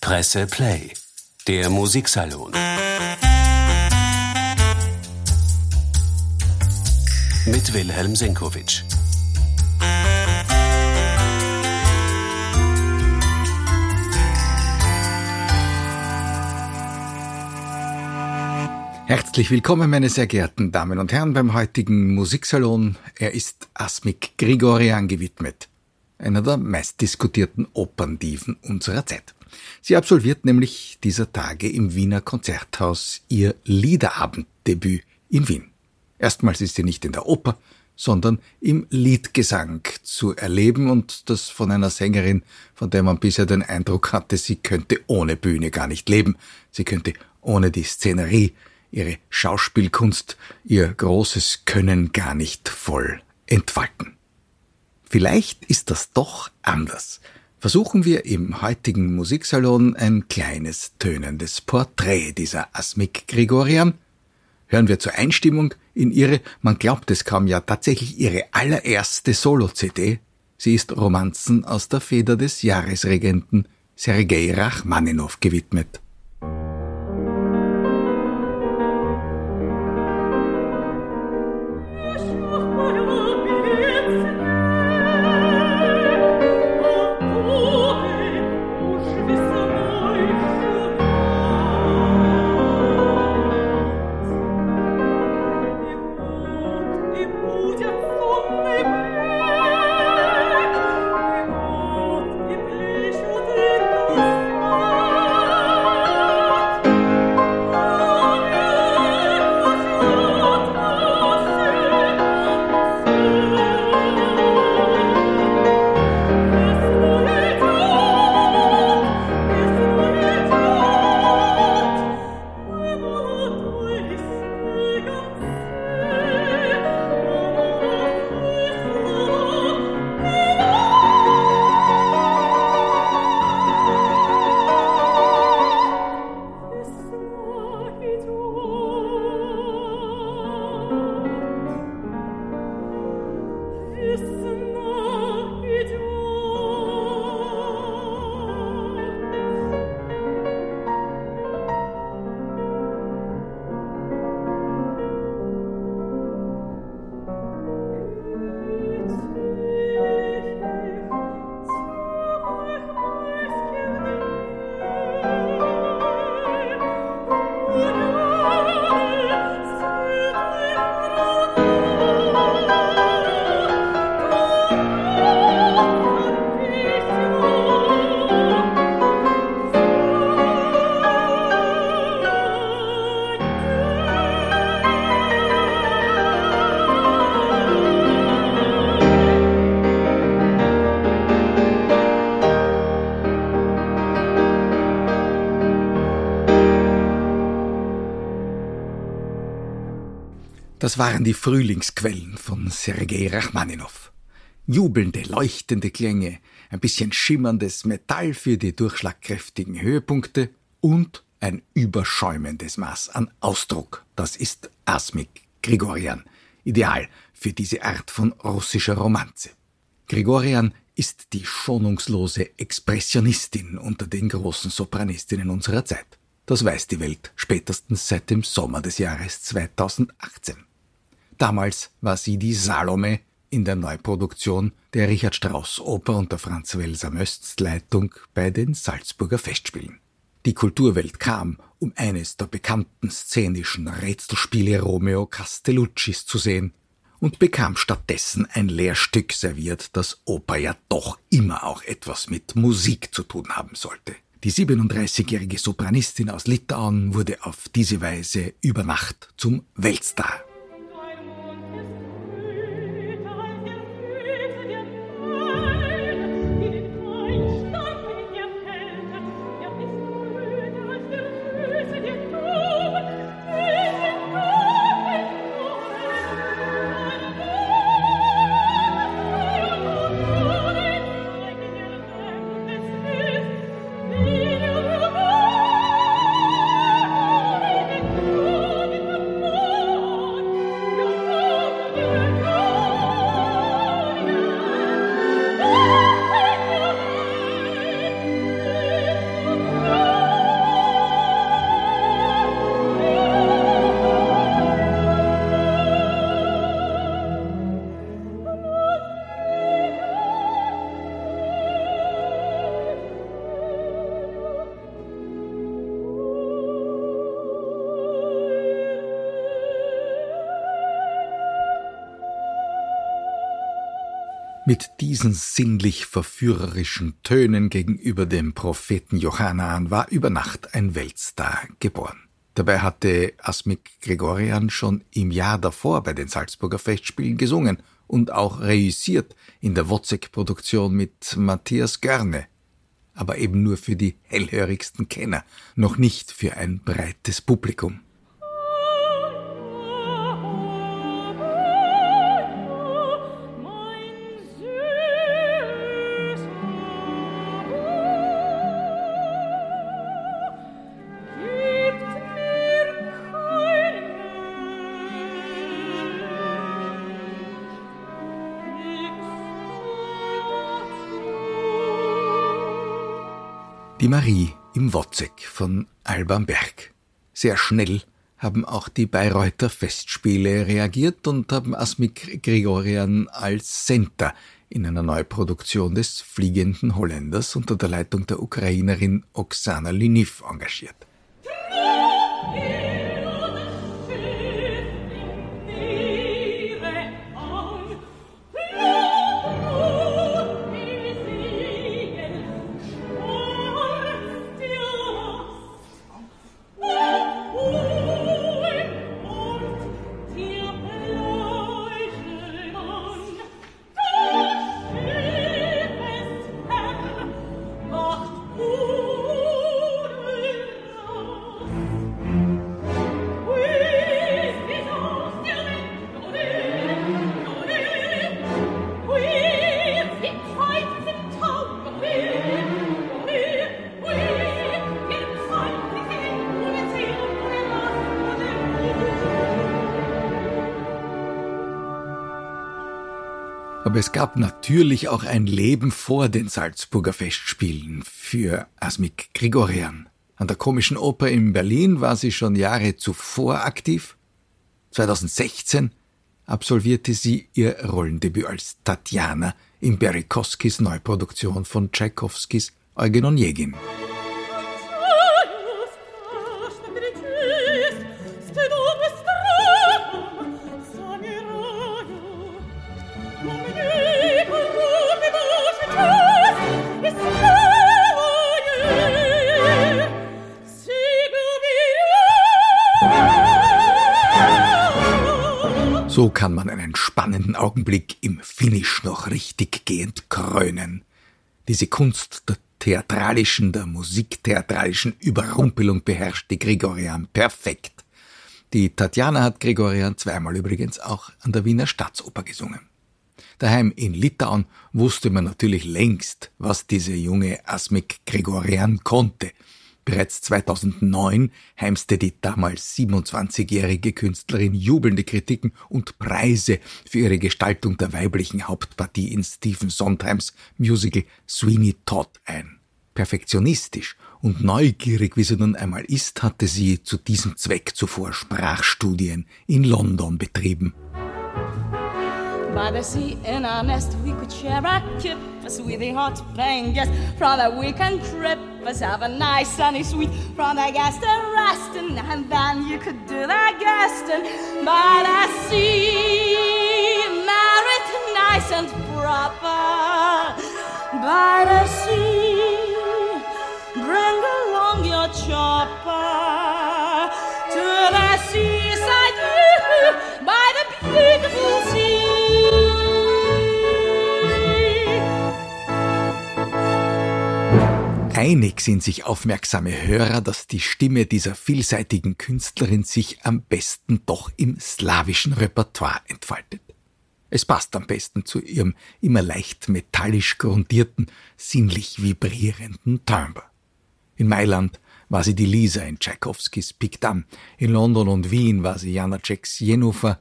Presse Play, der Musiksalon. Mit Wilhelm Senkowitsch. Herzlich willkommen, meine sehr geehrten Damen und Herren, beim heutigen Musiksalon. Er ist Asmik Grigorian gewidmet, einer der meistdiskutierten Operndiven unserer Zeit. Sie absolviert nämlich dieser Tage im Wiener Konzerthaus ihr Liederabenddebüt in Wien. Erstmals ist sie nicht in der Oper, sondern im Liedgesang zu erleben und das von einer Sängerin, von der man bisher den Eindruck hatte, sie könnte ohne Bühne gar nicht leben, sie könnte ohne die Szenerie, ihre Schauspielkunst, ihr großes Können gar nicht voll entfalten. Vielleicht ist das doch anders. Versuchen wir im heutigen Musiksalon ein kleines tönendes Porträt dieser Asmik Grigorian. Hören wir zur Einstimmung in ihre, man glaubt es kaum ja tatsächlich ihre allererste Solo-CD. Sie ist Romanzen aus der Feder des Jahresregenten Sergei Rachmaninow gewidmet. Waren die Frühlingsquellen von Sergei Rachmaninow. Jubelnde, leuchtende Klänge, ein bisschen schimmerndes Metall für die durchschlagkräftigen Höhepunkte und ein überschäumendes Maß an Ausdruck. Das ist Asmik Grigorian, ideal für diese Art von russischer Romanze. Grigorian ist die schonungslose Expressionistin unter den großen Sopranistinnen unserer Zeit. Das weiß die Welt spätestens seit dem Sommer des Jahres 2018. Damals war sie die Salome in der Neuproduktion der Richard Strauss Oper unter Franz Welser Mösts Leitung bei den Salzburger Festspielen. Die Kulturwelt kam, um eines der bekannten szenischen Rätselspiele Romeo Castelluccis zu sehen und bekam stattdessen ein Lehrstück serviert, das Oper ja doch immer auch etwas mit Musik zu tun haben sollte. Die 37-jährige Sopranistin aus Litauen wurde auf diese Weise über Nacht zum Weltstar. Mit diesen sinnlich verführerischen Tönen gegenüber dem Propheten Johannan war über Nacht ein Weltstar geboren. Dabei hatte Asmik Gregorian schon im Jahr davor bei den Salzburger Festspielen gesungen und auch reüssiert in der Wozzeck-Produktion mit Matthias Görne. Aber eben nur für die hellhörigsten Kenner, noch nicht für ein breites Publikum. Die Marie im Wozzeck von Alban Berg. Sehr schnell haben auch die Bayreuther Festspiele reagiert und haben Asmik Gregorian als Center in einer Neuproduktion des Fliegenden Holländers unter der Leitung der Ukrainerin Oksana Liniv engagiert. Aber es gab natürlich auch ein Leben vor den Salzburger Festspielen für Asmik Grigorian. An der Komischen Oper in Berlin war sie schon Jahre zuvor aktiv. 2016 absolvierte sie ihr Rollendebüt als Tatjana in Berikowskis Neuproduktion von Tschaikowskis Eugen Onegin. So kann man einen spannenden Augenblick im Finish noch richtig gehend krönen. Diese Kunst der theatralischen, der musiktheatralischen Überrumpelung beherrscht die Gregorian perfekt. Die Tatjana hat Gregorian zweimal übrigens auch an der Wiener Staatsoper gesungen. Daheim in Litauen wusste man natürlich längst, was diese junge Asmik Gregorian konnte – Bereits 2009 heimste die damals 27-jährige Künstlerin jubelnde Kritiken und Preise für ihre Gestaltung der weiblichen Hauptpartie in Stephen Sondheims Musical Sweeney Todd ein. Perfektionistisch und neugierig wie sie nun einmal ist, hatte sie zu diesem Zweck zuvor Sprachstudien in London betrieben. by the sea in our nest. We could share a kip, a sweetheart playing guest. From the weekend trip, us have a nice sunny suite. From the guest and resting, and then you could do the guesting by the sea. Married nice and proper by the sea. Bring along your chopper Einig sind sich aufmerksame Hörer, dass die Stimme dieser vielseitigen Künstlerin sich am besten doch im slawischen Repertoire entfaltet. Es passt am besten zu ihrem immer leicht metallisch grundierten, sinnlich vibrierenden Timbre. In Mailand war sie die Lisa in Tchaikovskis Pikdam, in London und Wien war sie Janaceks Jennifer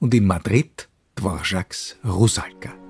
und in Madrid Dvorak's Rusalka.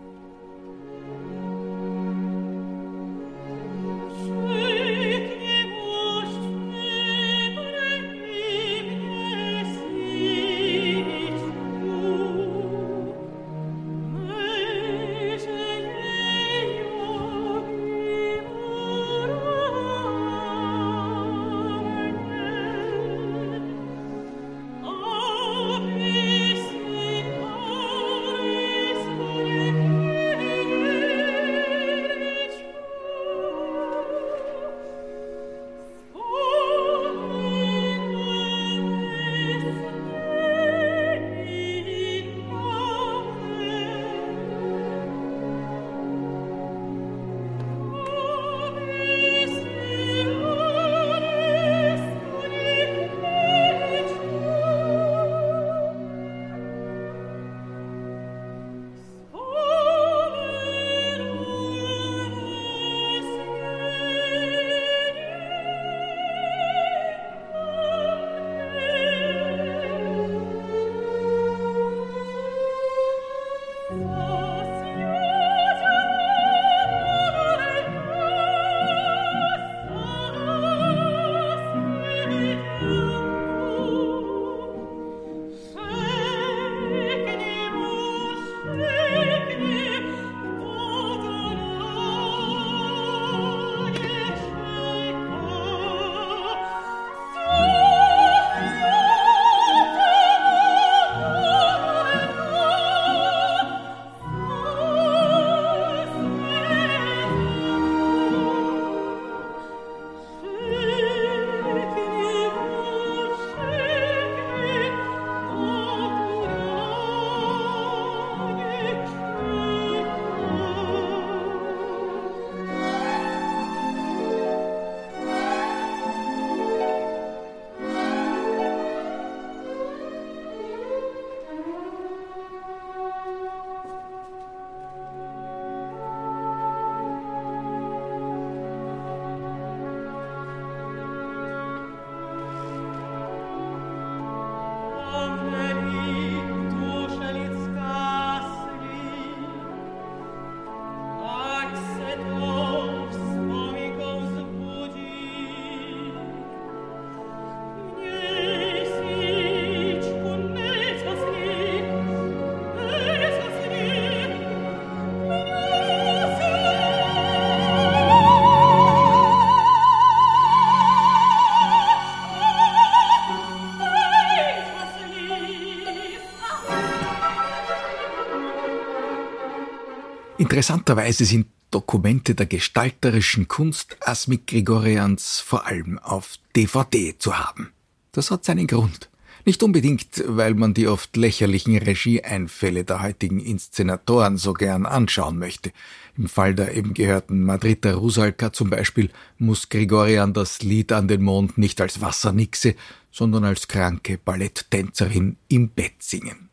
Interessanterweise sind Dokumente der gestalterischen Kunst Asmik Grigorians vor allem auf DVD zu haben. Das hat seinen Grund. Nicht unbedingt, weil man die oft lächerlichen Regieeinfälle der heutigen Inszenatoren so gern anschauen möchte. Im Fall der eben gehörten Madrider Rusalka zum Beispiel muss Grigorian das Lied an den Mond nicht als Wassernixe, sondern als kranke Balletttänzerin im Bett singen.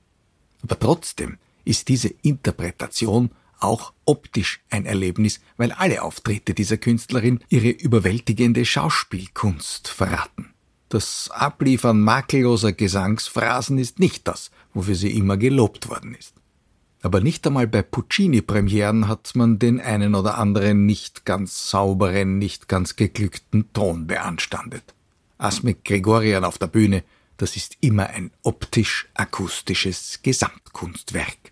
Aber trotzdem ist diese Interpretation auch optisch ein Erlebnis, weil alle Auftritte dieser Künstlerin ihre überwältigende Schauspielkunst verraten. Das Abliefern makelloser Gesangsphrasen ist nicht das, wofür sie immer gelobt worden ist. Aber nicht einmal bei Puccini-Premieren hat man den einen oder anderen nicht ganz sauberen, nicht ganz geglückten Ton beanstandet. Asmik Gregorian auf der Bühne, das ist immer ein optisch-akustisches Gesamtkunstwerk.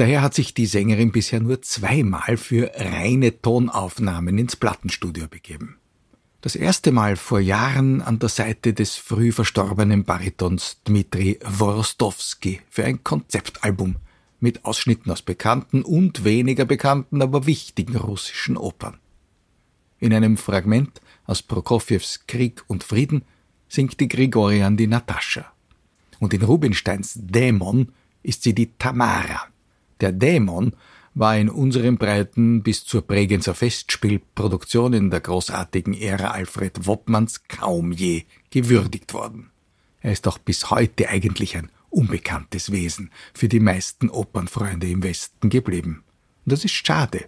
Daher hat sich die Sängerin bisher nur zweimal für reine Tonaufnahmen ins Plattenstudio begeben. Das erste Mal vor Jahren an der Seite des früh verstorbenen Baritons Dmitri Worostowski für ein Konzeptalbum mit Ausschnitten aus bekannten und weniger bekannten, aber wichtigen russischen Opern. In einem Fragment aus Prokofjews Krieg und Frieden singt die Grigorian die Natascha. Und in Rubinsteins Dämon ist sie die Tamara. Der Dämon war in unseren Breiten bis zur Bregenzer Festspielproduktion in der großartigen Ära Alfred Woppmanns kaum je gewürdigt worden. Er ist auch bis heute eigentlich ein unbekanntes Wesen für die meisten Opernfreunde im Westen geblieben. Und das ist schade.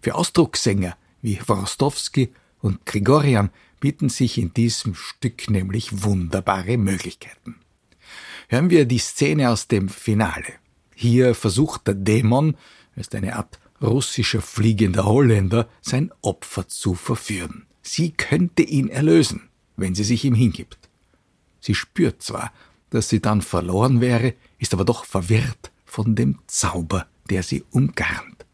Für Ausdruckssänger wie Worostowski und Grigorian bieten sich in diesem Stück nämlich wunderbare Möglichkeiten. Hören wir die Szene aus dem Finale. Hier versucht der Dämon, ist eine Art russischer fliegender Holländer, sein Opfer zu verführen. Sie könnte ihn erlösen, wenn sie sich ihm hingibt. Sie spürt zwar, dass sie dann verloren wäre, ist aber doch verwirrt von dem Zauber, der sie umgarnt.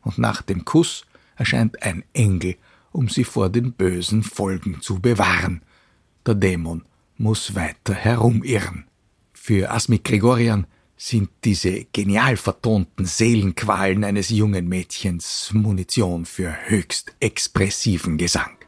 Und nach dem Kuss erscheint ein Engel, um sie vor den bösen Folgen zu bewahren. Der Dämon muss weiter herumirren. Für Asmik Gregorian sind diese genial vertonten Seelenqualen eines jungen Mädchens Munition für höchst expressiven Gesang.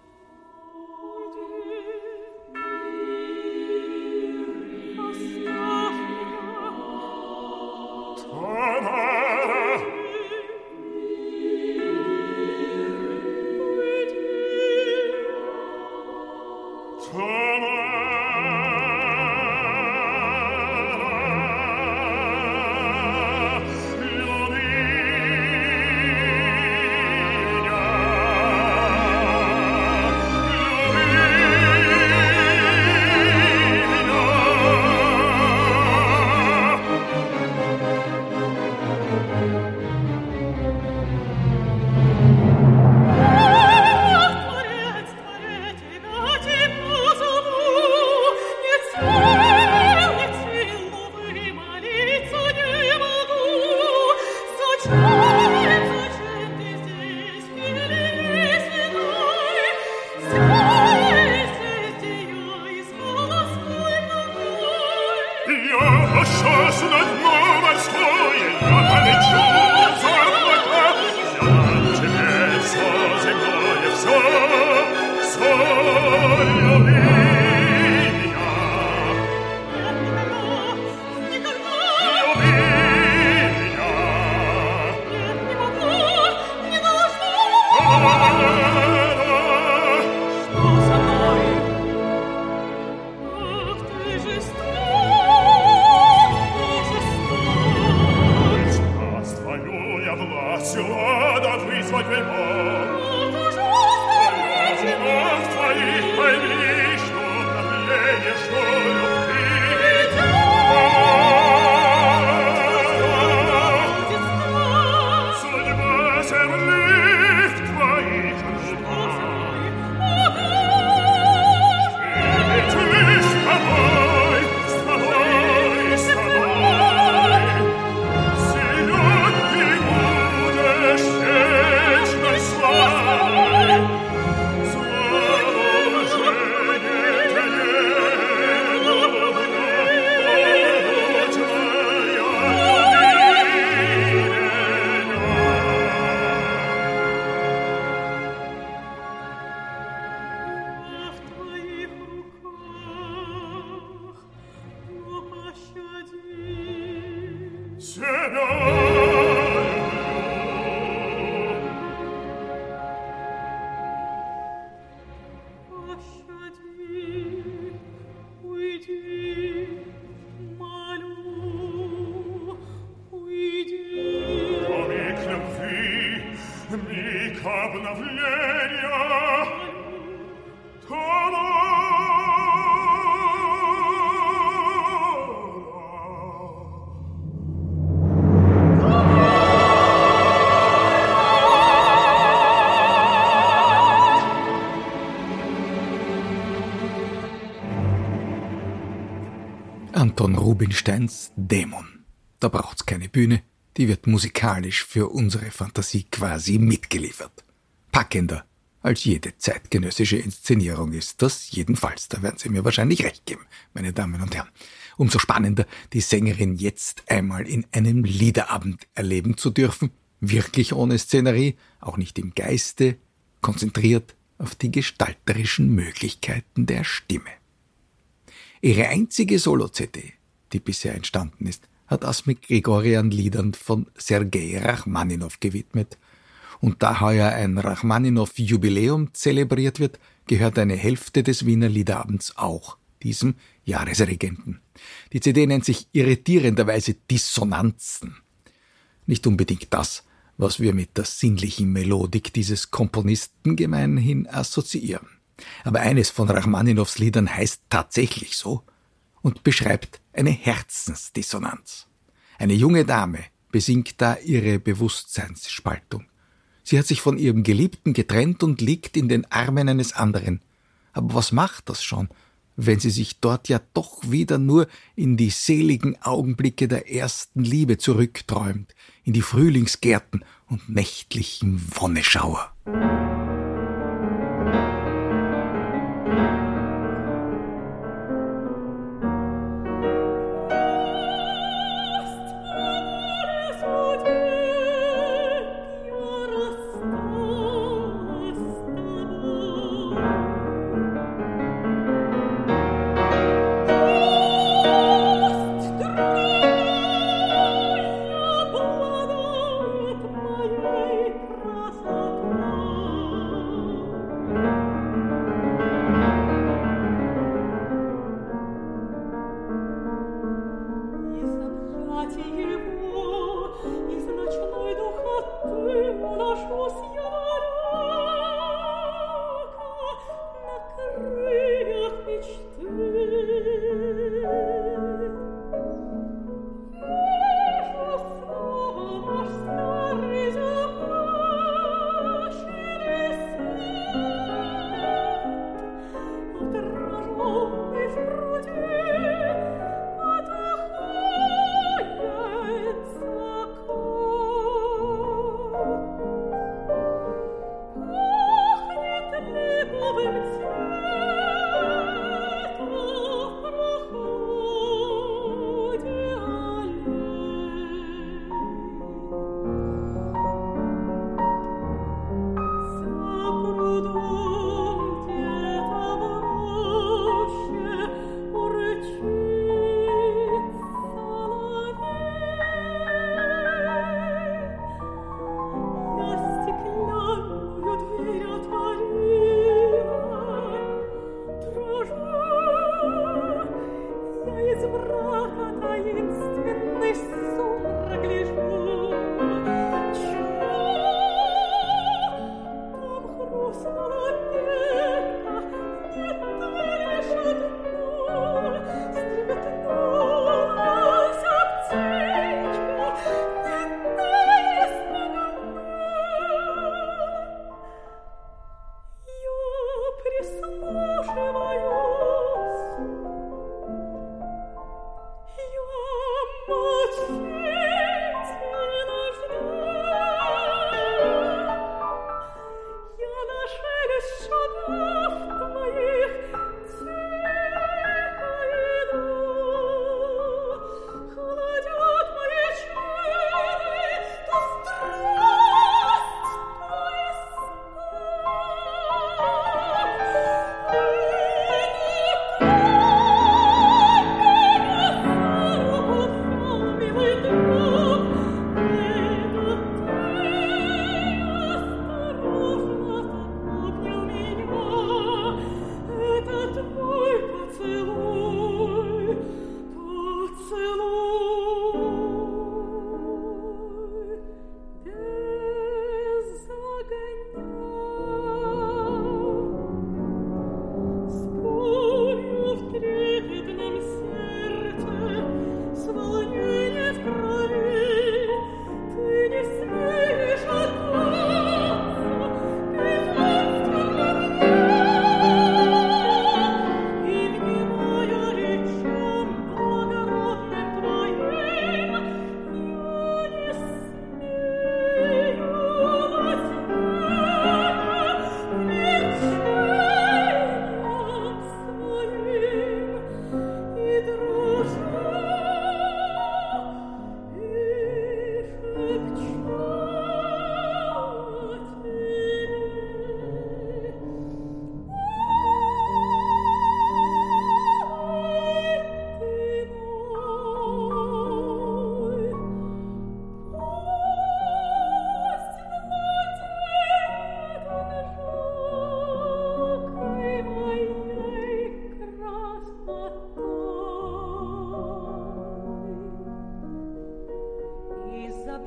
Anton Rubinsteins Dämon. Da braucht's keine Bühne, die wird musikalisch für unsere Fantasie quasi mitgeliefert. Packender als jede zeitgenössische Inszenierung ist das jedenfalls. Da werden Sie mir wahrscheinlich recht geben, meine Damen und Herren. Umso spannender, die Sängerin jetzt einmal in einem Liederabend erleben zu dürfen, wirklich ohne Szenerie, auch nicht im Geiste, konzentriert auf die gestalterischen Möglichkeiten der Stimme. Ihre einzige Solo-CD, die bisher entstanden ist, hat Asmik Gregorian Liedern von Sergei Rachmaninow gewidmet. Und da heuer ein Rachmaninow-Jubiläum zelebriert wird, gehört eine Hälfte des Wiener Liederabends auch diesem Jahresregenten. Die CD nennt sich irritierenderweise Dissonanzen. Nicht unbedingt das, was wir mit der sinnlichen Melodik dieses Komponisten gemeinhin assoziieren. Aber eines von Rachmaninows Liedern heißt tatsächlich so und beschreibt eine Herzensdissonanz. Eine junge Dame besingt da ihre Bewusstseinsspaltung. Sie hat sich von ihrem Geliebten getrennt und liegt in den Armen eines anderen. Aber was macht das schon, wenn sie sich dort ja doch wieder nur in die seligen Augenblicke der ersten Liebe zurückträumt, in die Frühlingsgärten und nächtlichen Wonneschauer.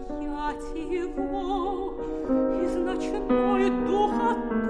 объять его, и ночной дух от.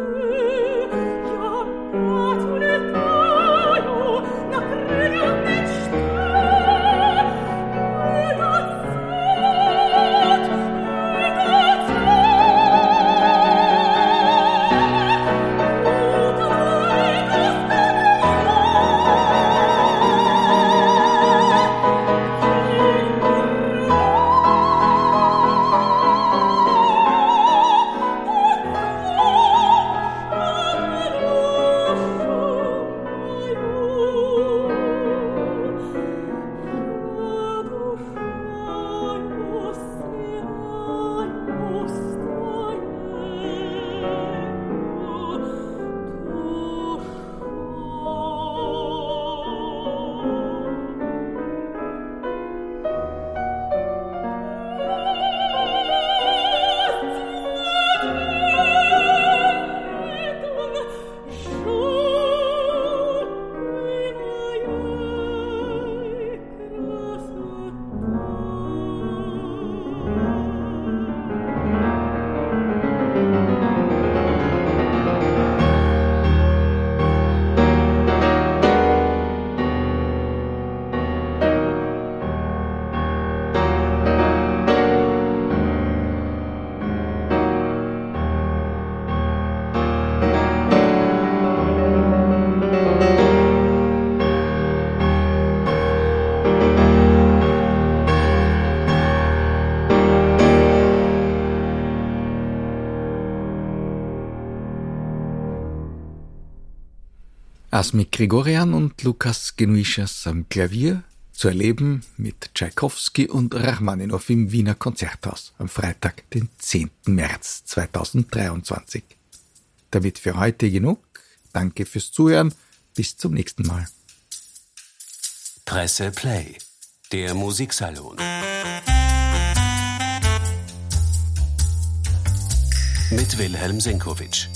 Asmik Grigorian und Lukas Genuishas am Klavier zu erleben mit Tschaikowski und Rachmaninow im Wiener Konzerthaus am Freitag, den 10. März 2023. Damit für heute genug. Danke fürs Zuhören. Bis zum nächsten Mal. Presse Play, der Musiksalon. Mit Wilhelm Senkowitsch.